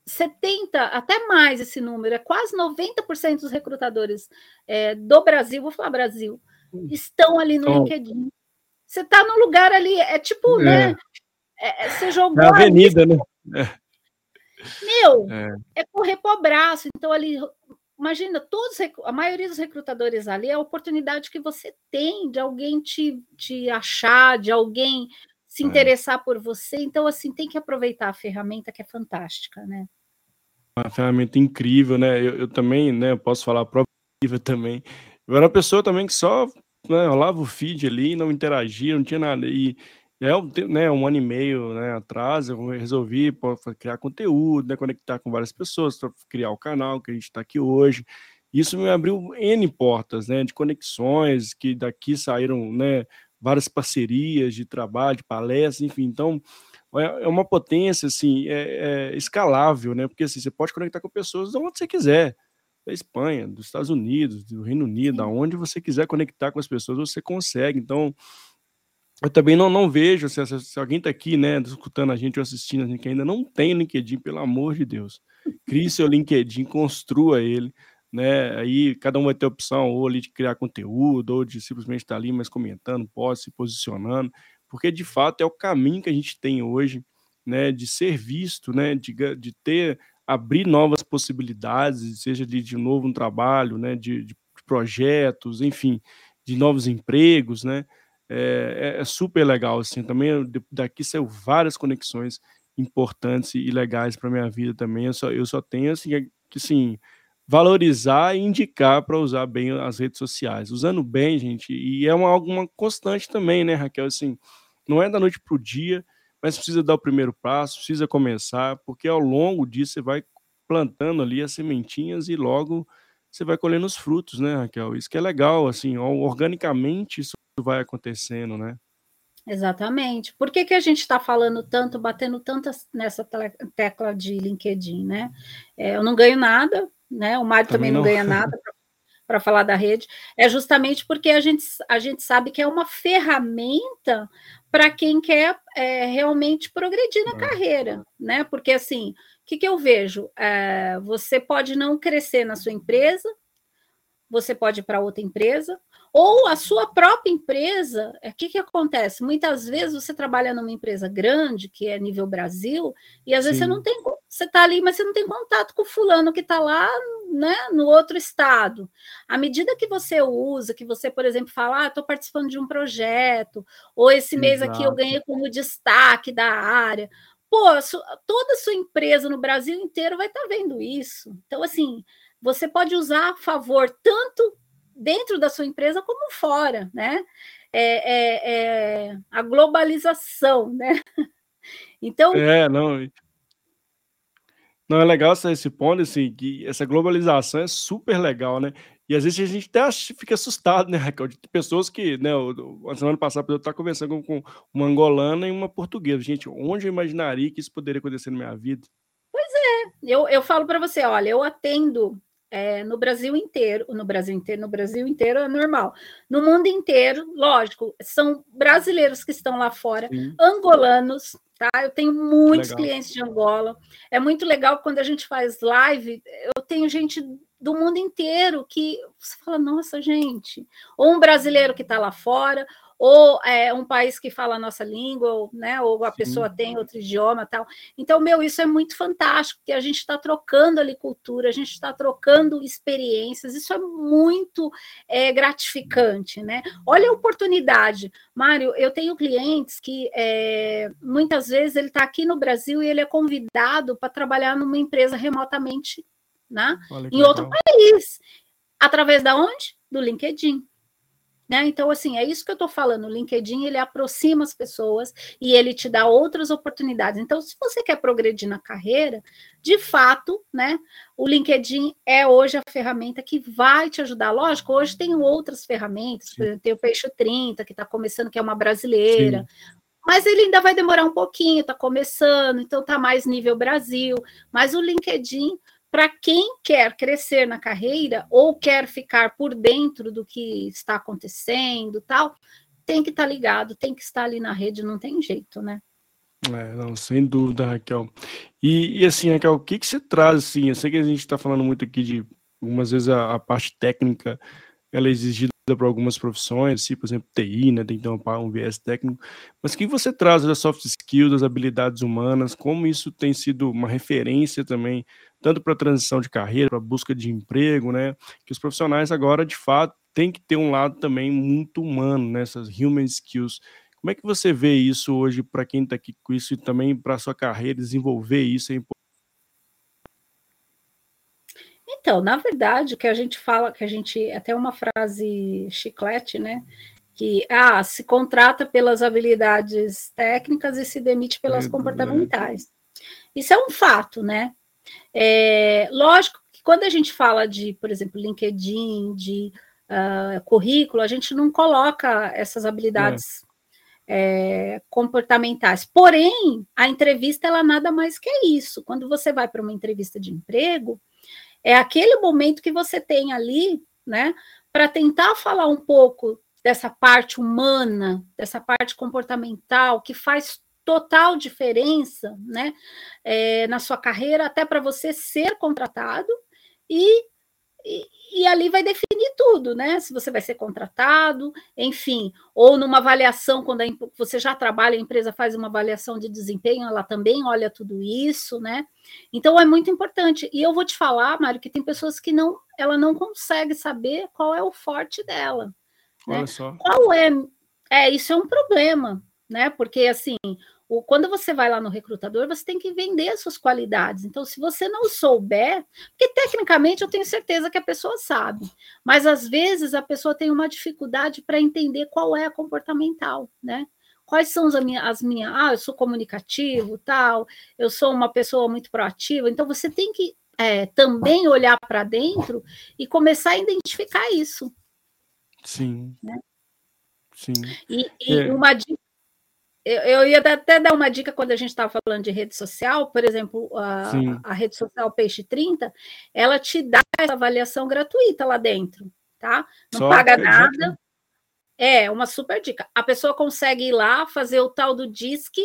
70, até mais esse número, é quase 90% dos recrutadores é, do Brasil, vou falar Brasil, estão ali no então, LinkedIn. Você está no lugar ali, é tipo, é. né? É, é você jogou. É avenida, ali, né? Meu, é. é correr para o braço. Então, ali, imagina, todos, a maioria dos recrutadores ali é a oportunidade que você tem de alguém te, te achar, de alguém se é. interessar por você. Então, assim, tem que aproveitar a ferramenta que é fantástica, né? Uma ferramenta incrível, né? Eu, eu também, né? Eu posso falar a própria também. Eu era uma pessoa também que só né, rolava o feed ali, não interagia, não tinha nada. E é né, um ano e meio né, atrás, eu resolvi pô, criar conteúdo, né, conectar com várias pessoas criar o canal que a gente está aqui hoje. Isso me abriu N portas né, de conexões, que daqui saíram né, várias parcerias de trabalho, de palestras, enfim. Então, é, é uma potência assim, é, é escalável, né? Porque assim, você pode conectar com pessoas de onde você quiser da Espanha, dos Estados Unidos, do Reino Unido, aonde você quiser conectar com as pessoas, você consegue. Então, eu também não, não vejo, se, se alguém está aqui, né, escutando a gente ou assistindo a gente que ainda não tem LinkedIn, pelo amor de Deus. crie seu LinkedIn, construa ele, né? Aí cada um vai ter opção ou ali de criar conteúdo, ou de simplesmente estar ali, mas comentando, pode se posicionando, porque de fato é o caminho que a gente tem hoje, né? De ser visto, né? De, de ter abrir novas possibilidades, seja de, de novo um trabalho, né? De, de projetos, enfim, de novos empregos, né? É, é, é super legal, assim, também daqui saiu várias conexões importantes e legais para minha vida também, eu só, eu só tenho, assim, que, assim, valorizar e indicar para usar bem as redes sociais, usando bem, gente, e é uma, uma constante também, né, Raquel, assim, não é da noite para o dia, mas precisa dar o primeiro passo, precisa começar, porque ao longo disso você vai plantando ali as sementinhas e logo você vai colhendo os frutos, né, Raquel? Isso que é legal, assim, organicamente isso vai acontecendo, né? Exatamente. Por que, que a gente está falando tanto, batendo tanto nessa tecla de LinkedIn, né? É, eu não ganho nada, né? O Mário também, também não. ganha nada para falar da rede. É justamente porque a gente, a gente sabe que é uma ferramenta para quem quer é, realmente progredir na é. carreira, né? Porque assim, o que, que eu vejo? É, você pode não crescer na sua empresa, você pode ir para outra empresa, ou a sua própria empresa, o é, que, que acontece? Muitas vezes você trabalha numa empresa grande, que é nível Brasil, e às vezes Sim. você não tem, você está ali, mas você não tem contato com o fulano que está lá né, no outro estado. À medida que você usa, que você, por exemplo, fala, ah, estou participando de um projeto, ou esse Exato. mês aqui eu ganhei como destaque da área. Pô, toda a sua empresa no Brasil inteiro vai estar tá vendo isso. Então, assim, você pode usar a favor tanto dentro da sua empresa como fora, né? É, é, é a globalização, né? [laughs] Então. É, não. Não, é legal esse ponto, assim, que essa globalização é super legal, né? E às vezes a gente até fica assustado, né, Raquel? De pessoas que, né, a semana passada eu estava conversando com uma angolana e uma portuguesa. Gente, onde eu imaginaria que isso poderia acontecer na minha vida? Pois é, eu, eu falo para você, olha, eu atendo é, no Brasil inteiro, no Brasil inteiro, no Brasil inteiro é normal. No mundo inteiro, lógico, são brasileiros que estão lá fora, Sim. angolanos, tá? Eu tenho muitos legal. clientes de Angola. É muito legal quando a gente faz live, eu tenho gente do mundo inteiro que você fala, nossa, gente, ou um brasileiro que está lá fora, ou é um país que fala a nossa língua, ou, né, ou a Sim. pessoa tem outro idioma tal. Então, meu, isso é muito fantástico, porque a gente está trocando ali cultura, a gente está trocando experiências, isso é muito é, gratificante, né? Olha a oportunidade. Mário, eu tenho clientes que é, muitas vezes ele está aqui no Brasil e ele é convidado para trabalhar numa empresa remotamente, né? em legal. outro país. Através da onde? Do LinkedIn. Né? Então, assim, é isso que eu estou falando. O LinkedIn ele aproxima as pessoas e ele te dá outras oportunidades. Então, se você quer progredir na carreira, de fato, né? O LinkedIn é hoje a ferramenta que vai te ajudar. Lógico, hoje tem outras ferramentas, por exemplo, tem o Peixe 30, que está começando, que é uma brasileira. Sim. Mas ele ainda vai demorar um pouquinho, está começando, então está mais nível Brasil. Mas o LinkedIn para quem quer crescer na carreira ou quer ficar por dentro do que está acontecendo, tal, tem que estar tá ligado, tem que estar ali na rede, não tem jeito, né? É, não, sem dúvida, Raquel. E, e assim, Raquel, o que, que você traz, assim, eu sei que a gente está falando muito aqui de, algumas vezes, a, a parte técnica, ela é exigida para algumas profissões, assim, por exemplo, TI, né, tem que ter um, um viés técnico, mas o que você traz das soft skills, das habilidades humanas, como isso tem sido uma referência também tanto para a transição de carreira, para a busca de emprego, né? Que os profissionais agora, de fato, têm que ter um lado também muito humano nessas né? human skills. Como é que você vê isso hoje para quem está aqui com isso e também para a sua carreira, desenvolver isso é importante? Então, na verdade, o que a gente fala, que a gente até uma frase chiclete, né? Que ah, se contrata pelas habilidades técnicas e se demite pelas é, comportamentais. É. Isso é um fato, né? É, lógico que quando a gente fala de, por exemplo, LinkedIn, de uh, currículo, a gente não coloca essas habilidades é. É, comportamentais. Porém, a entrevista ela nada mais que é isso. Quando você vai para uma entrevista de emprego, é aquele momento que você tem ali, né, para tentar falar um pouco dessa parte humana, dessa parte comportamental que faz total diferença, né, é, na sua carreira, até para você ser contratado e, e, e, ali vai definir tudo, né? Se você vai ser contratado, enfim, ou numa avaliação, quando a, você já trabalha, a empresa faz uma avaliação de desempenho, ela também olha tudo isso, né? Então é muito importante. E eu vou te falar, Mário, que tem pessoas que não, ela não consegue saber qual é o forte dela. Né? Olha né? só. Qual é? É, isso é um problema, né? Porque assim, o, quando você vai lá no recrutador, você tem que vender as suas qualidades. Então, se você não souber, porque tecnicamente eu tenho certeza que a pessoa sabe, mas às vezes a pessoa tem uma dificuldade para entender qual é a comportamental, né? Quais são as minhas, as minhas, ah, eu sou comunicativo, tal, eu sou uma pessoa muito proativa. Então, você tem que é, também olhar para dentro e começar a identificar isso. Sim. Né? Sim. E, e é. uma dica eu, eu ia até dar uma dica quando a gente estava falando de rede social, por exemplo, a, a, rede social Peixe 30, ela te dá essa avaliação gratuita lá dentro, tá? Não Só paga nada. Dica. É, uma super dica. A pessoa consegue ir lá fazer o tal do DISC,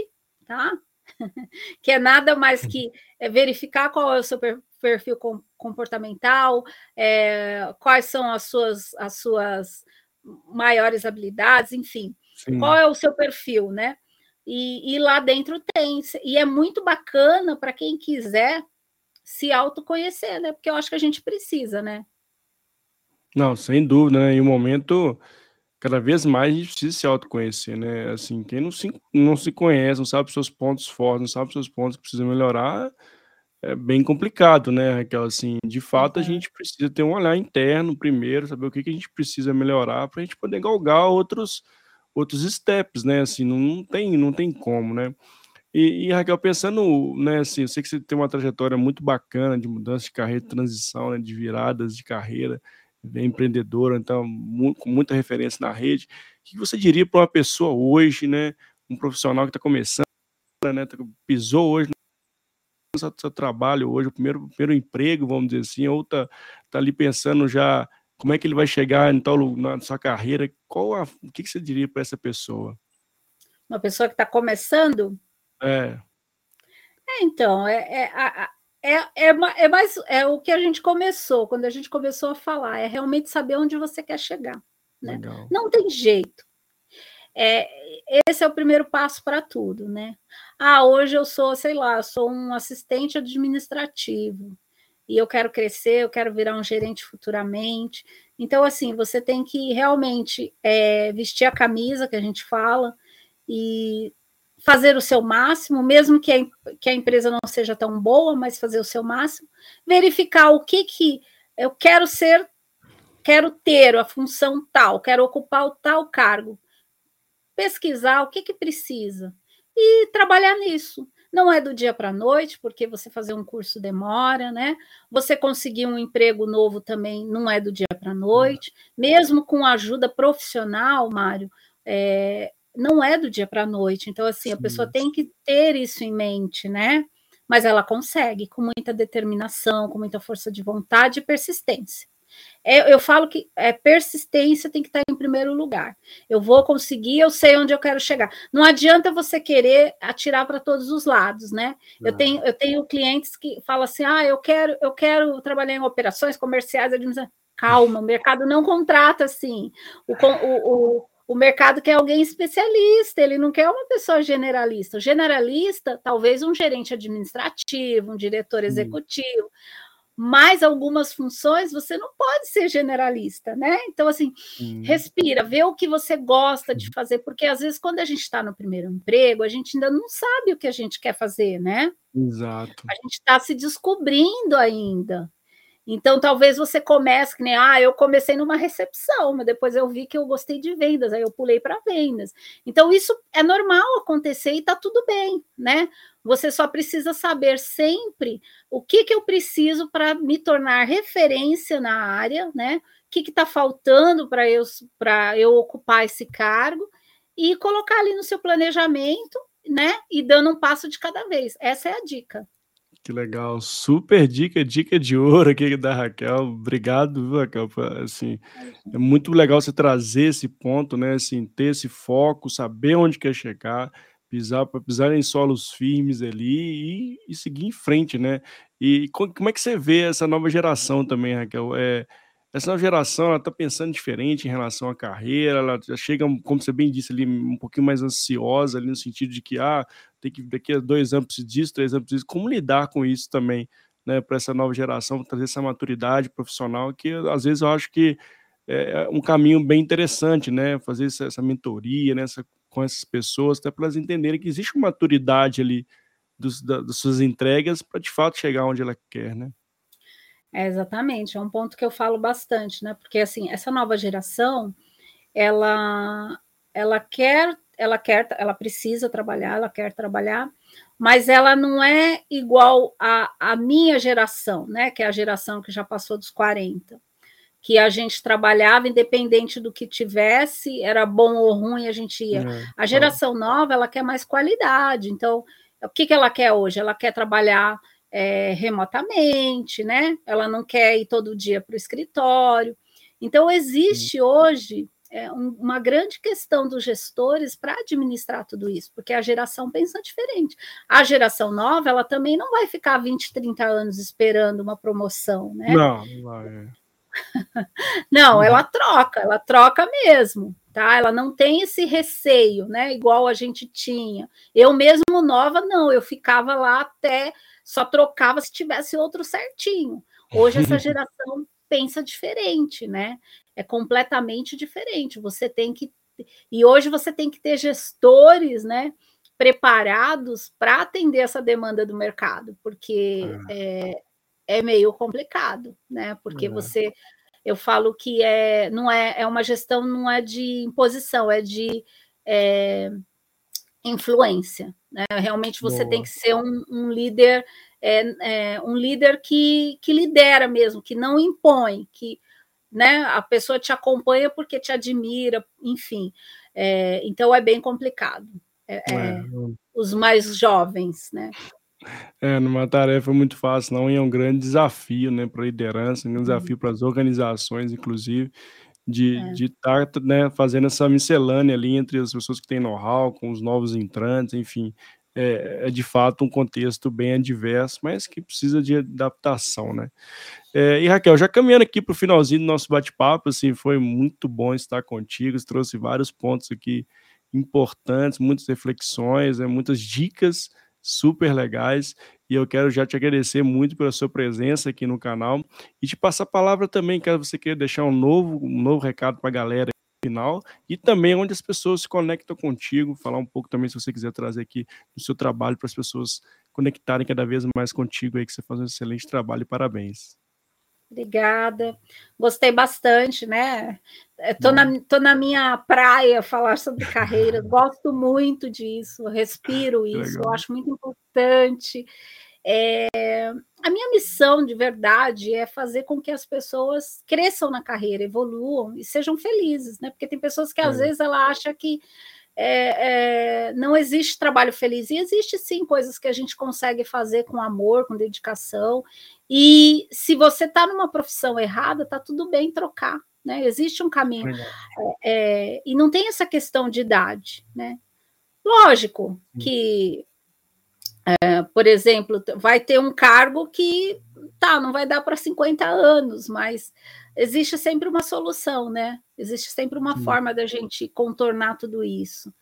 tá? [laughs] que é nada mais que é verificar qual é o seu perfil comportamental, é, quais são as suas, as suas maiores habilidades, enfim. Sim. Qual é o seu perfil, né? E, e lá dentro tem. E é muito bacana para quem quiser se autoconhecer, né? Porque eu acho que a gente precisa, né? Não, sem dúvida, né? Em um momento, cada vez mais a gente precisa se autoconhecer, né? Assim, quem não se, não se conhece, não sabe os seus pontos fortes, não sabe os seus pontos que precisa melhorar, é bem complicado, né, Raquel? Assim, de fato, a gente precisa ter um olhar interno primeiro, saber o que, que a gente precisa melhorar para a gente poder galgar outros outros steps, né? Assim, não, não tem, não tem como, né? E, e, Raquel, pensando, né, assim, eu sei que você tem uma trajetória muito bacana de mudança de carreira, de transição, né, de viradas de carreira, é empreendedora, então, muito, com muita referência na rede. O que você diria para uma pessoa hoje, né, um profissional que está começando, né, tá, pisou hoje no seu, seu trabalho hoje, o primeiro, primeiro emprego, vamos dizer assim, ou está tá ali pensando já como é que ele vai chegar em tal, na sua carreira? Qual a, o que, que você diria para essa pessoa? Uma pessoa que está começando? É. é então, é, é, é, é, é, mais é o que a gente começou, quando a gente começou a falar, é realmente saber onde você quer chegar. Né? Não tem jeito. É, esse é o primeiro passo para tudo, né? Ah, hoje eu sou, sei lá, sou um assistente administrativo e eu quero crescer, eu quero virar um gerente futuramente. Então, assim, você tem que realmente é, vestir a camisa que a gente fala e fazer o seu máximo, mesmo que a, que a empresa não seja tão boa, mas fazer o seu máximo, verificar o que que eu quero ser, quero ter a função tal, quero ocupar o tal cargo, pesquisar o que que precisa e trabalhar nisso. Não é do dia para a noite, porque você fazer um curso demora, né? Você conseguir um emprego novo também não é do dia para a noite. Mesmo com ajuda profissional, Mário, é, não é do dia para a noite. Então, assim, a pessoa tem que ter isso em mente, né? Mas ela consegue, com muita determinação, com muita força de vontade e persistência. É, eu falo que é, persistência tem que estar em primeiro lugar. Eu vou conseguir, eu sei onde eu quero chegar. Não adianta você querer atirar para todos os lados, né? Eu tenho, eu tenho clientes que falam assim: ah, eu quero, eu quero trabalhar em operações comerciais, calma, o mercado não contrata assim. O, o, o, o mercado quer alguém especialista, ele não quer uma pessoa generalista. O generalista, talvez um gerente administrativo, um diretor executivo, mas algumas funções você não pode ser generalista, né? Então, assim, uhum. respira, vê o que você gosta de fazer, porque às vezes, quando a gente está no primeiro emprego, a gente ainda não sabe o que a gente quer fazer, né? Exato. A gente está se descobrindo ainda. Então, talvez você comece que nem, ah, eu comecei numa recepção, mas depois eu vi que eu gostei de vendas, aí eu pulei para vendas. Então, isso é normal acontecer e está tudo bem, né? Você só precisa saber sempre o que, que eu preciso para me tornar referência na área, né? O que está faltando para eu, eu ocupar esse cargo e colocar ali no seu planejamento, né? E dando um passo de cada vez. Essa é a dica. Que legal, super dica, dica de ouro aqui da Raquel. Obrigado, viu, Raquel? Assim, é muito legal você trazer esse ponto, né? Assim, ter esse foco, saber onde quer chegar, pisar para pisar em solos firmes ali e, e, seguir em frente, né? E como é que você vê essa nova geração também, Raquel? É, essa nova geração ela está pensando diferente em relação à carreira, ela já chega, como você bem disse ali, um pouquinho mais ansiosa ali no sentido de que ah, tem que daqui a dois anos disso, três anos disso. Como lidar com isso também, né? Para essa nova geração trazer essa maturidade profissional que às vezes eu acho que é um caminho bem interessante, né? Fazer essa, essa mentoria, né? Essa, com essas pessoas, até para elas entenderem que existe uma maturidade ali dos, da, das suas entregas para de fato chegar onde ela quer, né? É, exatamente, é um ponto que eu falo bastante, né? Porque assim, essa nova geração, ela ela quer, ela quer, ela precisa trabalhar, ela quer trabalhar, mas ela não é igual à, à minha geração, né? Que é a geração que já passou dos 40 que a gente trabalhava independente do que tivesse, era bom ou ruim, a gente ia. É, a geração é. nova, ela quer mais qualidade. Então, o que, que ela quer hoje? Ela quer trabalhar é, remotamente, né? Ela não quer ir todo dia para o escritório. Então, existe hoje é, um, uma grande questão dos gestores para administrar tudo isso, porque a geração pensa diferente. A geração nova, ela também não vai ficar 20, 30 anos esperando uma promoção, né? Não, não vai. [laughs] Não, ela troca, ela troca mesmo, tá? Ela não tem esse receio, né? Igual a gente tinha. Eu mesmo nova, não, eu ficava lá até só trocava se tivesse outro certinho. Hoje essa [laughs] geração pensa diferente, né? É completamente diferente. Você tem que e hoje você tem que ter gestores, né? Preparados para atender essa demanda do mercado, porque é, é é meio complicado, né? Porque você, eu falo que é, não é, é uma gestão, não é de imposição, é de é, influência, né? Realmente você Boa. tem que ser um, um líder, é, é, um líder que, que lidera mesmo, que não impõe, que né, a pessoa te acompanha porque te admira, enfim. É, então é bem complicado. É, é, os mais jovens, né? É, numa tarefa muito fácil, não, e é um grande desafio, né, para a liderança, um uhum. desafio para as organizações, inclusive, de É. estar, né, fazendo essa miscelânea ali entre as pessoas que têm know-how, com os novos entrantes, enfim, é é de fato um contexto bem adverso, mas que precisa de adaptação, né. Eh, e Raquel, já caminhando aqui para o finalzinho do nosso bate-papo, assim, foi muito bom estar contigo, você trouxe vários pontos aqui importantes, muitas reflexões, né, muitas dicas super legais. E eu quero já te agradecer muito pela sua presença aqui no canal. E te passar a palavra também, caso você queira deixar um novo, um novo recado para a galera final. E também onde as pessoas se conectam contigo, falar um pouco também se você quiser trazer aqui o seu trabalho para as pessoas conectarem cada vez mais contigo aí, que você faz um excelente trabalho parabéns. Obrigada. Gostei bastante, né? Estou na, tô na minha praia falar sobre carreira, [laughs] gosto muito disso, respiro isso, acho muito importante. É, a minha missão de verdade é fazer com que as pessoas cresçam na carreira, evoluam e sejam felizes, né? Porque tem pessoas que às é. vezes ela acha que é, é, não existe trabalho feliz, e existe sim coisas que a gente consegue fazer com amor, com dedicação, e se você está numa profissão errada, está tudo bem trocar, né? Existe um caminho. É, e não tem essa questão de idade, né? Lógico que, é, por exemplo, vai ter um cargo que tá, não vai dar para 50 anos, mas existe sempre uma solução, né? Existe sempre uma Sim. forma da gente contornar tudo isso.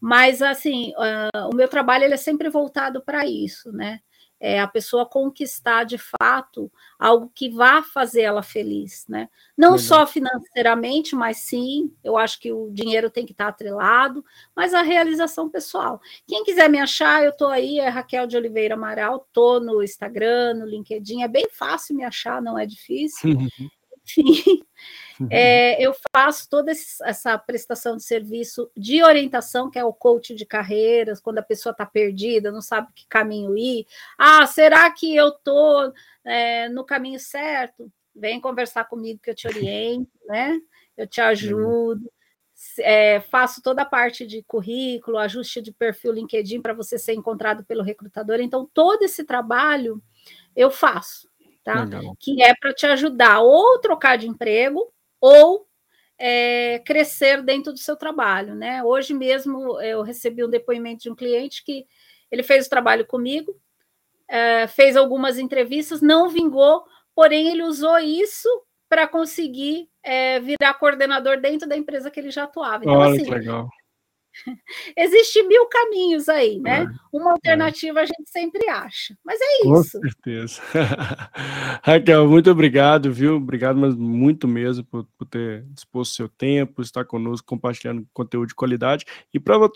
Mas assim, uh, o meu trabalho ele é sempre voltado para isso, né? É, a pessoa conquistar de fato algo que vá fazer ela feliz, né? Não Legal. só financeiramente, mas sim, eu acho que o dinheiro tem que estar atrelado, mas a realização pessoal. Quem quiser me achar, eu estou aí, é Raquel de Oliveira Amaral, estou no Instagram, no LinkedIn, é bem fácil me achar, não é difícil. [laughs] Enfim. É, eu faço toda essa prestação de serviço de orientação, que é o coach de carreiras, quando a pessoa está perdida, não sabe que caminho ir. Ah, será que eu estou é, no caminho certo? Vem conversar comigo que eu te oriento, né? Eu te ajudo. É, faço toda a parte de currículo, ajuste de perfil LinkedIn para você ser encontrado pelo recrutador. Então, todo esse trabalho eu faço, tá? Legal. Que é para te ajudar ou trocar de emprego, ou é, crescer dentro do seu trabalho, né? Hoje mesmo eu recebi um depoimento de um cliente que ele fez o trabalho comigo, é, fez algumas entrevistas, não vingou, porém ele usou isso para conseguir é, virar coordenador dentro da empresa que ele já atuava. Então, Olha assim, que legal. [laughs] Existe mil caminhos aí, né? É, Uma é. alternativa a gente sempre acha. Mas é isso. Com certeza. [laughs] Raquel, muito obrigado, viu? Obrigado, mas muito mesmo por, por ter disposto seu tempo, estar conosco, compartilhando conteúdo de qualidade. E para você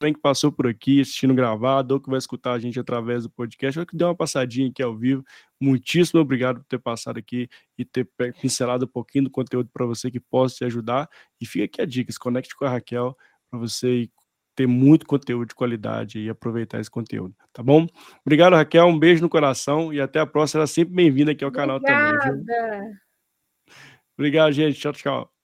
que passou por aqui assistindo gravado, ou que vai escutar a gente através do podcast, ou que deu uma passadinha aqui ao vivo, muitíssimo obrigado por ter passado aqui e ter pincelado um pouquinho do conteúdo para você que possa te ajudar. E fica aqui a dica: se conecte com a Raquel para você ter muito conteúdo de qualidade e aproveitar esse conteúdo, tá bom? Obrigado, Raquel, um beijo no coração e até a próxima. Ela é sempre bem-vinda aqui ao canal Obrigada. também. Viu? Obrigado, gente. Tchau, tchau.